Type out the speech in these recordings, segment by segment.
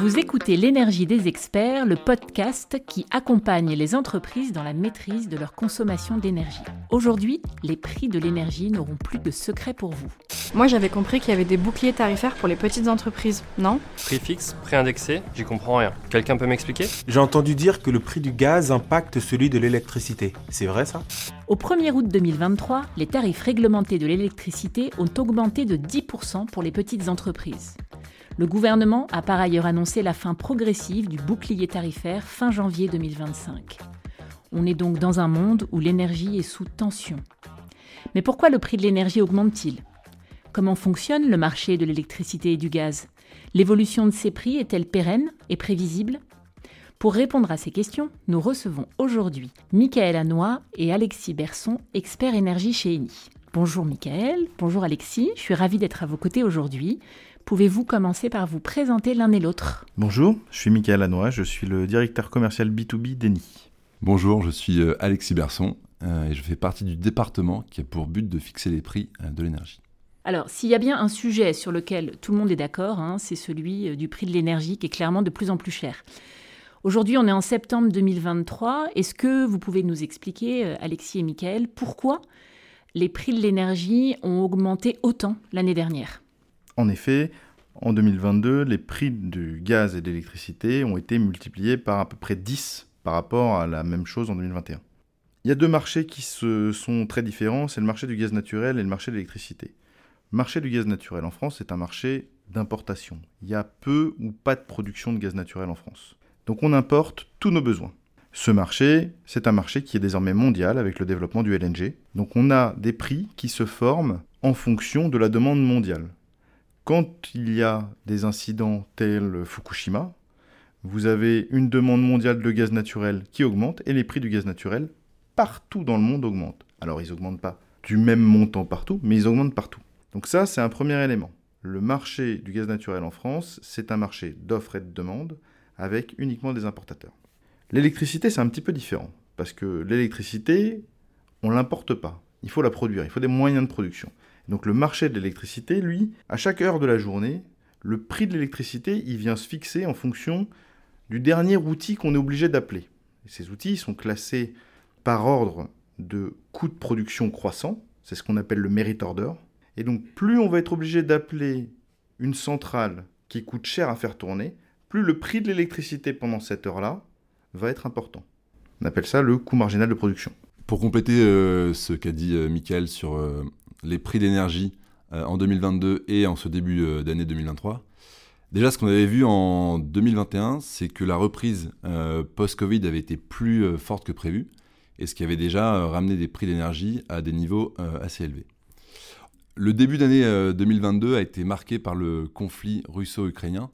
Vous écoutez L'énergie des experts, le podcast qui accompagne les entreprises dans la maîtrise de leur consommation d'énergie. Aujourd'hui, les prix de l'énergie n'auront plus de secret pour vous. Moi j'avais compris qu'il y avait des boucliers tarifaires pour les petites entreprises, non? Prix fixe, prix indexé, j'y comprends rien. Quelqu'un peut m'expliquer? J'ai entendu dire que le prix du gaz impacte celui de l'électricité. C'est vrai ça? Au 1er août 2023, les tarifs réglementés de l'électricité ont augmenté de 10% pour les petites entreprises. Le gouvernement a par ailleurs annoncé la fin progressive du bouclier tarifaire fin janvier 2025. On est donc dans un monde où l'énergie est sous tension. Mais pourquoi le prix de l'énergie augmente-t-il? Comment fonctionne le marché de l'électricité et du gaz? L'évolution de ces prix est-elle pérenne et prévisible? Pour répondre à ces questions, nous recevons aujourd'hui Michael Anois et Alexis Berson, experts énergie chez Eni. Bonjour Michael, bonjour Alexis, je suis ravie d'être à vos côtés aujourd'hui. Pouvez-vous commencer par vous présenter l'un et l'autre? Bonjour, je suis Michael Anois, je suis le directeur commercial B2B d'Eni. Bonjour, je suis euh, Alexis Berson euh, et je fais partie du département qui a pour but de fixer les prix euh, de l'énergie. Alors, s'il y a bien un sujet sur lequel tout le monde est d'accord, hein, c'est celui du prix de l'énergie qui est clairement de plus en plus cher. Aujourd'hui, on est en septembre 2023. Est-ce que vous pouvez nous expliquer, Alexis et Michael, pourquoi les prix de l'énergie ont augmenté autant l'année dernière En effet, en 2022, les prix du gaz et de l'électricité ont été multipliés par à peu près 10 par rapport à la même chose en 2021. Il y a deux marchés qui se sont très différents, c'est le marché du gaz naturel et le marché de l'électricité. Le marché du gaz naturel en France est un marché d'importation. Il y a peu ou pas de production de gaz naturel en France. Donc on importe tous nos besoins. Ce marché, c'est un marché qui est désormais mondial avec le développement du LNG. Donc on a des prix qui se forment en fonction de la demande mondiale. Quand il y a des incidents tels Fukushima, vous avez une demande mondiale de gaz naturel qui augmente et les prix du gaz naturel partout dans le monde augmentent. Alors ils n'augmentent pas du même montant partout, mais ils augmentent partout. Donc ça, c'est un premier élément. Le marché du gaz naturel en France, c'est un marché d'offres et de demande avec uniquement des importateurs. L'électricité, c'est un petit peu différent, parce que l'électricité, on ne l'importe pas. Il faut la produire, il faut des moyens de production. Donc le marché de l'électricité, lui, à chaque heure de la journée, le prix de l'électricité, il vient se fixer en fonction du dernier outil qu'on est obligé d'appeler. Ces outils sont classés par ordre de coût de production croissant, c'est ce qu'on appelle le merit order. Et donc plus on va être obligé d'appeler une centrale qui coûte cher à faire tourner, plus le prix de l'électricité pendant cette heure-là va être important. On appelle ça le coût marginal de production. Pour compléter euh, ce qu'a dit euh, Michael sur euh, les prix d'énergie en 2022 et en ce début d'année 2023, déjà ce qu'on avait vu en 2021, c'est que la reprise post-Covid avait été plus forte que prévu et ce qui avait déjà ramené des prix d'énergie à des niveaux assez élevés. Le début d'année 2022 a été marqué par le conflit russo-ukrainien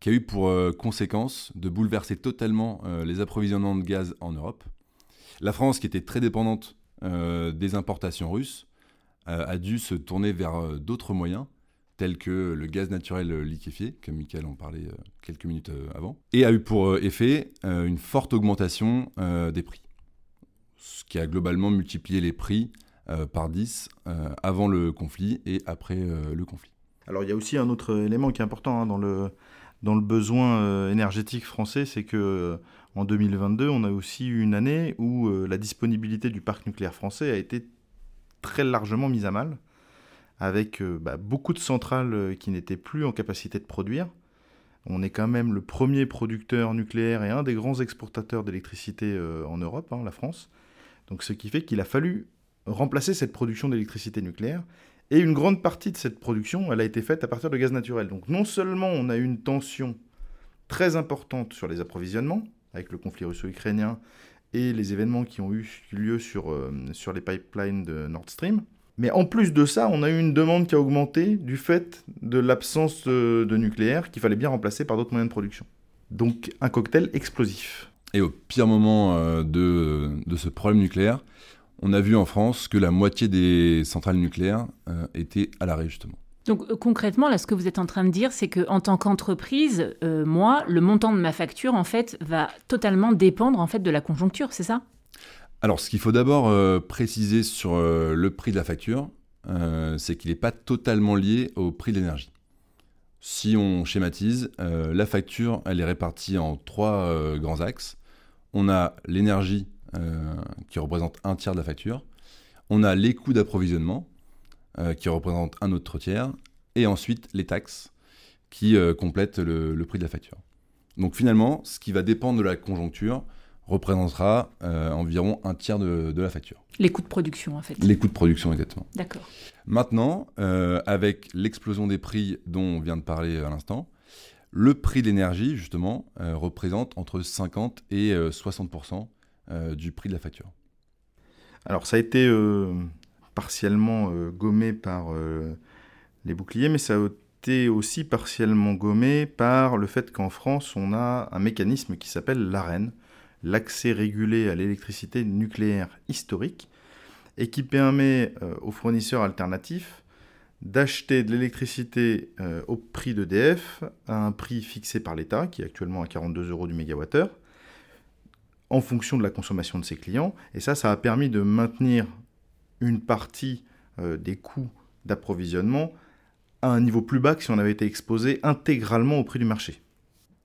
qui a eu pour euh, conséquence de bouleverser totalement euh, les approvisionnements de gaz en Europe. La France, qui était très dépendante euh, des importations russes, a dû se tourner vers d'autres moyens, tels que le gaz naturel liquéfié, comme Michael en parlait quelques minutes avant, et a eu pour effet une forte augmentation des prix, ce qui a globalement multiplié les prix par 10 avant le conflit et après le conflit. Alors il y a aussi un autre élément qui est important hein, dans le dans le besoin euh, énergétique français, c'est que euh, en 2022, on a aussi eu une année où euh, la disponibilité du parc nucléaire français a été très largement mise à mal, avec bah, beaucoup de centrales qui n'étaient plus en capacité de produire. On est quand même le premier producteur nucléaire et un des grands exportateurs d'électricité en Europe, hein, la France. Donc ce qui fait qu'il a fallu remplacer cette production d'électricité nucléaire et une grande partie de cette production, elle a été faite à partir de gaz naturel. Donc non seulement on a eu une tension très importante sur les approvisionnements, avec le conflit russo-ukrainien et les événements qui ont eu lieu sur, euh, sur les pipelines de Nord Stream, mais en plus de ça, on a eu une demande qui a augmenté du fait de l'absence de, de nucléaire qu'il fallait bien remplacer par d'autres moyens de production. Donc un cocktail explosif. Et au pire moment euh, de, de ce problème nucléaire, on a vu en France que la moitié des centrales nucléaires euh, étaient à l'arrêt justement. Donc euh, concrètement, là, ce que vous êtes en train de dire, c'est que en tant qu'entreprise, euh, moi, le montant de ma facture, en fait, va totalement dépendre en fait de la conjoncture, c'est ça? Alors, ce qu'il faut d'abord préciser sur le prix de la facture, c'est qu'il n'est pas totalement lié au prix de l'énergie. Si on schématise, la facture, elle est répartie en trois grands axes. On a l'énergie qui représente un tiers de la facture. On a les coûts d'approvisionnement qui représentent un autre tiers. Et ensuite les taxes qui complètent le, prix de la facture. Donc finalement, ce qui va dépendre de la conjoncture représentera environ un tiers de, de, la facture. Les coûts de production, en fait. Les coûts de production, exactement. D'accord. Maintenant, avec l'explosion des prix dont on vient de parler à l'instant, le prix de l'énergie, justement, euh, représente entre 50 et 60% euh, euh, du prix de la facture. Alors, ça a été partiellement gommé par les boucliers, mais ça a été aussi partiellement gommé par le fait qu'en France, on a un mécanisme qui s'appelle l'AREN, l'accès régulé à l'électricité nucléaire historique, et qui permet aux fournisseurs alternatifs d'acheter de l'électricité euh, au prix d'EDF à un prix fixé par l'État, qui est actuellement à 42 euros du mégawattheure, en fonction de la consommation de ses clients. Et ça, ça a permis de maintenir une partie euh, des coûts d'approvisionnement à un niveau plus bas que si on avait été exposé intégralement au prix du marché.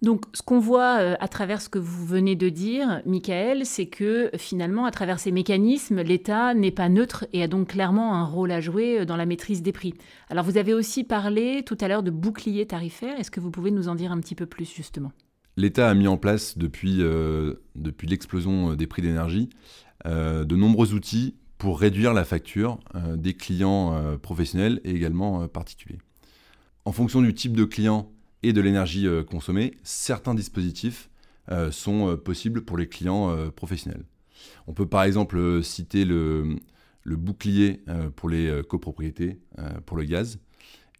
Donc, ce qu'on voit euh, à travers ce que vous venez de dire, Michael, c'est que finalement, à travers ces mécanismes, l'État n'est pas neutre et a donc clairement un rôle à jouer euh, dans la maîtrise des prix. Alors, vous avez aussi parlé tout à l'heure de bouclier tarifaire. Est-ce que vous pouvez nous en dire un petit peu plus, justement? L'État a mis en place, depuis, euh, depuis l'explosion des prix d'énergie, de nombreux outils pour réduire la facture des clients professionnels et également particuliers. En fonction du type de client et de l'énergie euh, consommée, certains dispositifs euh, sont euh, possibles pour les clients professionnels. On peut par exemple citer le, bouclier pour les copropriétés, pour le gaz,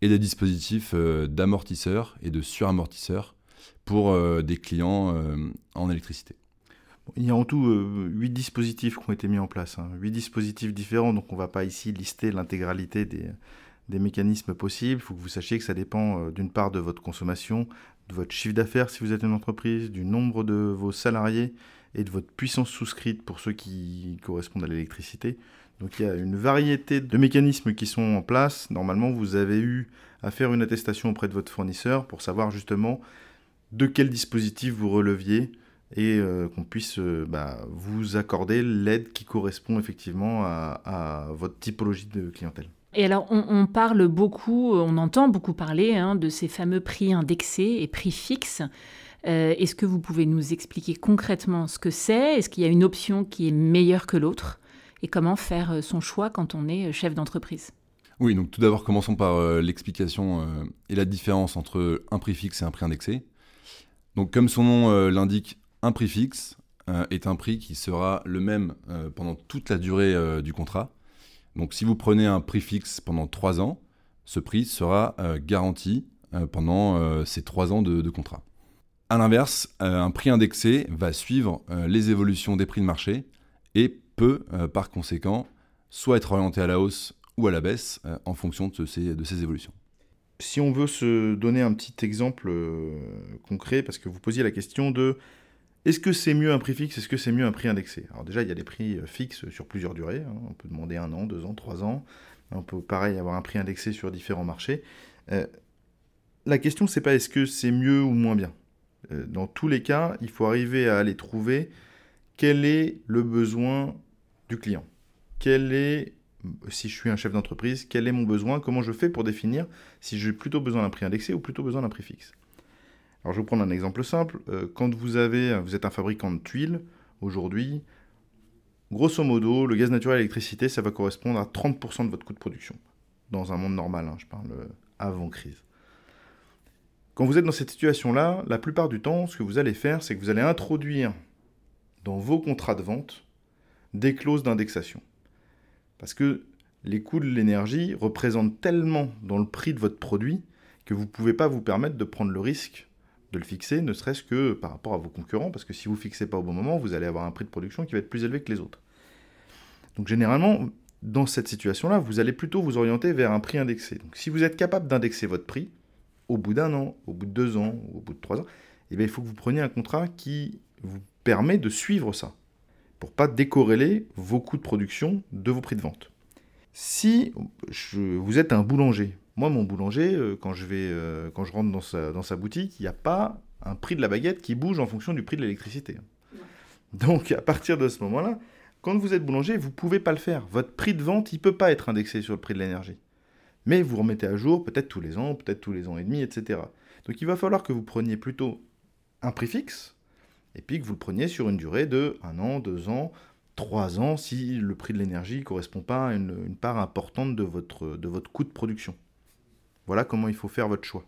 et des dispositifs d'amortisseurs et de suramortisseurs pour des clients en électricité. Il y a en tout huit dispositifs qui ont été mis en place, hein. huit dispositifs différents, donc on ne va pas ici lister l'intégralité des, mécanismes possibles. Il faut que vous sachiez que ça dépend euh, d'une part de votre consommation, de votre chiffre d'affaires si vous êtes une entreprise, du nombre de vos salariés et de votre puissance souscrite pour ceux qui correspondent à l'électricité. Donc il y a une variété de mécanismes qui sont en place. Normalement, vous avez eu à faire une attestation auprès de votre fournisseur pour savoir justement de quel dispositif vous releviez et euh, qu'on puisse euh, bah, vous accorder l'aide qui correspond effectivement à votre typologie de clientèle. Et alors, on, parle beaucoup, on entend beaucoup parler hein, de ces fameux prix indexés et prix fixes. Euh, est-ce que vous pouvez nous expliquer concrètement ce que c'est? Est-ce qu'il y a une option qui est meilleure que l'autre? Et comment faire euh, son choix quand on est euh, chef d'entreprise? Oui, donc tout d'abord, commençons par l'explication et la différence entre un prix fixe et un prix indexé. Donc, comme son nom l'indique, un prix fixe est un prix qui sera le même pendant toute la durée du contrat donc si vous prenez un prix fixe pendant 3 ans, ce prix sera euh, garanti euh, pendant euh, ces 3 ans de, contrat. A l'inverse, un prix indexé va suivre les évolutions des prix de marché et peut par conséquent soit être orienté à la hausse ou à la baisse en fonction de ces évolutions. Si on veut se donner un petit exemple concret, parce que vous posiez la question de est-ce que c'est mieux un prix fixe Est-ce que c'est mieux un prix indexé? Alors déjà, il y a des prix euh, fixes sur plusieurs durées. Hein. On peut demander un an, deux ans, trois ans. On peut pareil avoir un prix indexé sur différents marchés. Euh, la question, c'est pas est-ce que c'est mieux ou moins bien. Euh, dans tous les cas, il faut arriver à aller trouver quel est le besoin du client. Quel est, si je suis un chef d'entreprise, quel est mon besoin Comment je fais pour définir si j'ai plutôt besoin d'un prix indexé ou plutôt besoin d'un prix fixe alors je vais vous prendre un exemple simple. Euh, quand vous, avez, vous êtes un fabricant de tuiles, aujourd'hui, grosso modo, le gaz naturel et l'électricité, ça va correspondre à 30% de votre coût de production. Dans un monde normal, hein, je parle euh, avant crise. Quand vous êtes dans cette situation-là, la plupart du temps, ce que vous allez faire, c'est que vous allez introduire dans vos contrats de vente des clauses d'indexation. Parce que les coûts de l'énergie représentent tellement dans le prix de votre produit que vous ne pouvez pas vous permettre de prendre le risque de le fixer, ne serait-ce que par rapport à vos concurrents, parce que si vous ne fixez pas au bon moment, vous allez avoir un prix de production qui va être plus élevé que les autres. Donc généralement, dans cette situation-là, vous allez plutôt vous orienter vers un prix indexé. Donc si vous êtes capable d'indexer votre prix, au bout d'un an, au bout de deux ans, au bout de trois ans, eh bien, il faut que vous preniez un contrat qui vous permet de suivre ça, pour pas décorréler vos coûts de production de vos prix de vente. Si vous êtes un boulanger Moi, mon boulanger, euh, quand, je vais, euh, quand je rentre dans sa, dans sa boutique, il n'y a pas un prix de la baguette qui bouge en fonction du prix de l'électricité. Donc, à partir de ce moment-là, quand vous êtes boulanger, vous ne pouvez pas le faire. Votre prix de vente, il ne peut pas être indexé sur le prix de l'énergie. Mais vous remettez à jour peut-être tous les ans, peut-être tous les ans et demi, etc. Donc, il va falloir que vous preniez plutôt un prix fixe, et puis que vous le preniez sur une durée de un an, deux ans, trois ans, si le prix de l'énergie ne correspond pas à une, une, part importante de votre, de votre coût de production. Voilà comment il faut faire votre choix.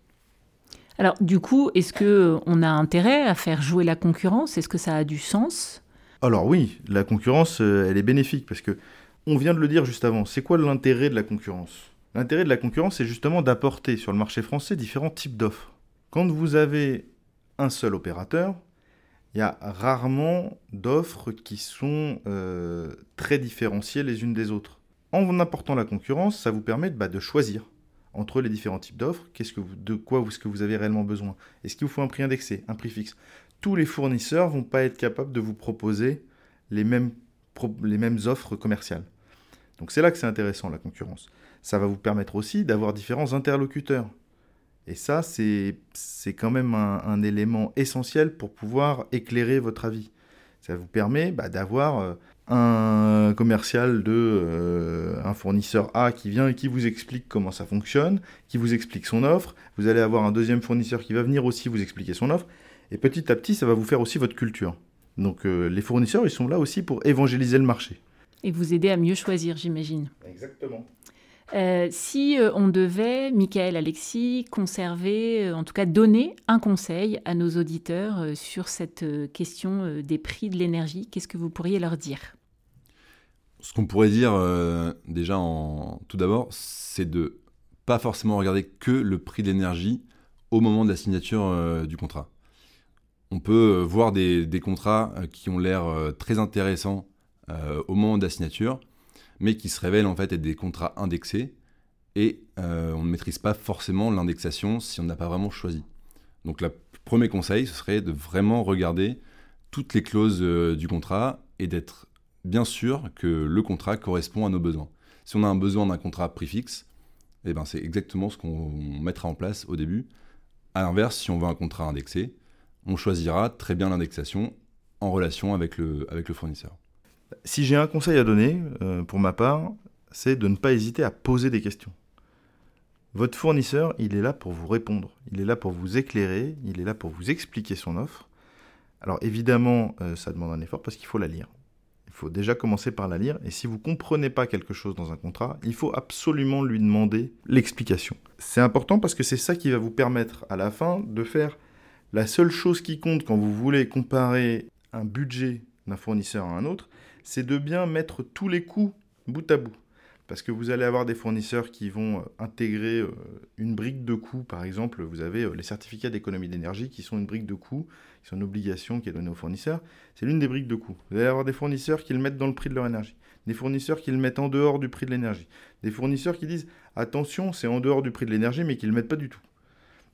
Alors, du coup, est-ce qu'on a intérêt à faire jouer la concurrence? Est-ce que ça a du sens? Alors oui, la concurrence, euh, elle est bénéfique parce que on vient de le dire juste avant. C'est quoi l'intérêt de la concurrence? L'intérêt de la concurrence, c'est justement d'apporter sur le marché français différents types d'offres. Quand vous avez un seul opérateur, il y a rarement d'offres qui sont euh, très différenciées les unes des autres. En apportant la concurrence, ça vous permet bah, de choisir entre les différents types d'offres, de quoi est-ce que vous avez réellement besoin Est-ce qu'il vous faut un prix indexé, un prix fixe? Tous les fournisseurs vont pas être capables de vous proposer les mêmes, les mêmes offres commerciales. Donc c'est là que c'est intéressant la concurrence. Ça va vous permettre aussi d'avoir différents interlocuteurs. Et ça, c'est quand même un, un, élément essentiel pour pouvoir éclairer votre avis. Ça vous permet bah, d'avoir euh, un commercial de euh, un fournisseur A qui vient et qui vous explique comment ça fonctionne, qui vous explique son offre. Vous allez avoir un deuxième fournisseur qui va venir aussi vous expliquer son offre. Et petit à petit, ça va vous faire aussi votre culture. Donc euh, les fournisseurs, ils sont là aussi pour évangéliser le marché. Et vous aider à mieux choisir, j'imagine. Exactement. Euh, si euh, on devait, Michael, Alexis, conserver, euh, en tout cas donner un conseil à nos auditeurs sur cette question des prix de l'énergie, qu'est-ce que vous pourriez leur dire? Ce qu'on pourrait dire déjà en, tout d'abord, c'est de pas forcément regarder que le prix de l'énergie au moment de la signature du contrat. On peut voir des, des contrats qui ont l'air très intéressants au moment de la signature, mais qui se révèlent en fait être des contrats indexés et euh, on ne maîtrise pas forcément l'indexation si on n'a pas vraiment choisi. Donc le premier conseil, ce serait de vraiment regarder toutes les clauses euh, du contrat et d'être bien sûr que le contrat correspond à nos besoins. Si on a un besoin d'un contrat prix fixe, eh ben c'est exactement ce qu'on mettra en place au début. À l'inverse, si on veut un contrat indexé, on choisira très bien l'indexation en relation avec le, avec le fournisseur. Si j'ai un conseil à donner, euh, pour ma part, c'est de ne pas hésiter à poser des questions. Votre fournisseur, il est là pour vous répondre, il est là pour vous éclairer, il est là pour vous expliquer son offre. Alors évidemment, euh, ça demande un effort parce qu'il faut la lire. Il faut déjà commencer par la lire, et si vous ne comprenez pas quelque chose dans un contrat, il faut absolument lui demander l'explication. C'est important parce que c'est ça qui va vous permettre à la fin de faire la seule chose qui compte quand vous voulez comparer un budget d'un fournisseur à un autre, c'est de bien mettre tous les coûts bout à bout. Parce que vous allez avoir des fournisseurs qui vont euh, intégrer euh, une brique de coûts. Par exemple, vous avez euh, les certificats d'économie d'énergie qui sont une brique de coûts, qui sont une obligation qui est donnée aux fournisseurs. C'est l'une des briques de coûts. Vous allez avoir des fournisseurs qui le mettent dans le prix de leur énergie. Des fournisseurs qui le mettent en dehors du prix de l'énergie. Des fournisseurs qui disent attention, c'est en dehors du prix de l'énergie, mais qui ne le mettent pas du tout.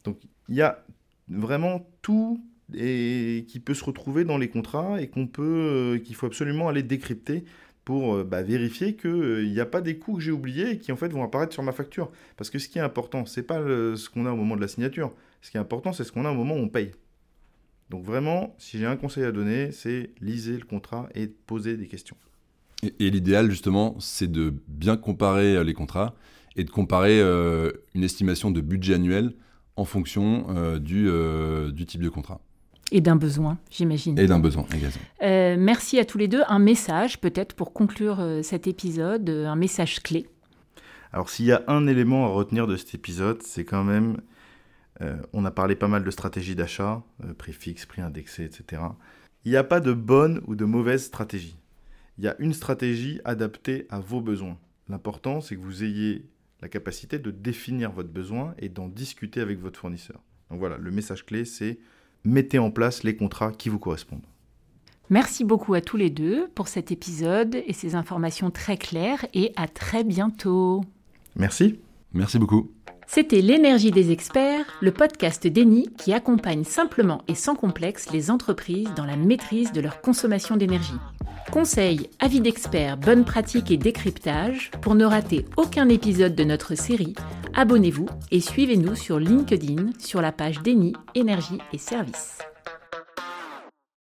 Donc il y a vraiment tout et qui peut se retrouver dans les contrats et qu'on peut, euh, qu'il faut absolument aller décrypter pour euh, bah, vérifier qu'il n'y a pas des coûts que j'ai oubliés et qui en fait vont apparaître sur ma facture. Parce que ce qui est important, c'est pas ce qu'on a au moment de la signature. Ce qui est important, c'est ce qu'on a au moment où on paye. Donc vraiment, si j'ai un conseil à donner, c'est lisez le contrat et poser des questions. Et, l'idéal, justement, c'est de bien comparer les contrats et de comparer euh, une estimation de budget annuel en fonction euh, euh, du type de contrat. Et d'un besoin, j'imagine. Et d'un besoin, également. Euh, merci à tous les deux. Un message, peut-être, pour conclure euh, cet épisode, euh, un message clé. Alors, s'il y a un élément à retenir de cet épisode, c'est quand même. euh, on a parlé pas mal de stratégie d'achat, euh, prix fixe, prix indexé, etc. Il n'y a pas de bonne ou de mauvaise stratégie. Il y a une stratégie adaptée à vos besoins. L'important, c'est que vous ayez la capacité de définir votre besoin et d'en discuter avec votre fournisseur. Donc voilà, le message clé, c'est mettez en place les contrats qui vous correspondent. Merci beaucoup à tous les deux pour cet épisode et ces informations très claires et à très bientôt. Merci. Merci beaucoup. C'était L'énergie des experts, le podcast d'Eni qui accompagne simplement et sans complexe les entreprises dans la maîtrise de leur consommation d'énergie. Conseils, avis d'experts, bonnes pratiques et décryptage, pour ne rater aucun épisode de notre série, Abonnez-vous et suivez-nous sur LinkedIn sur la page Déni, Énergie et Services.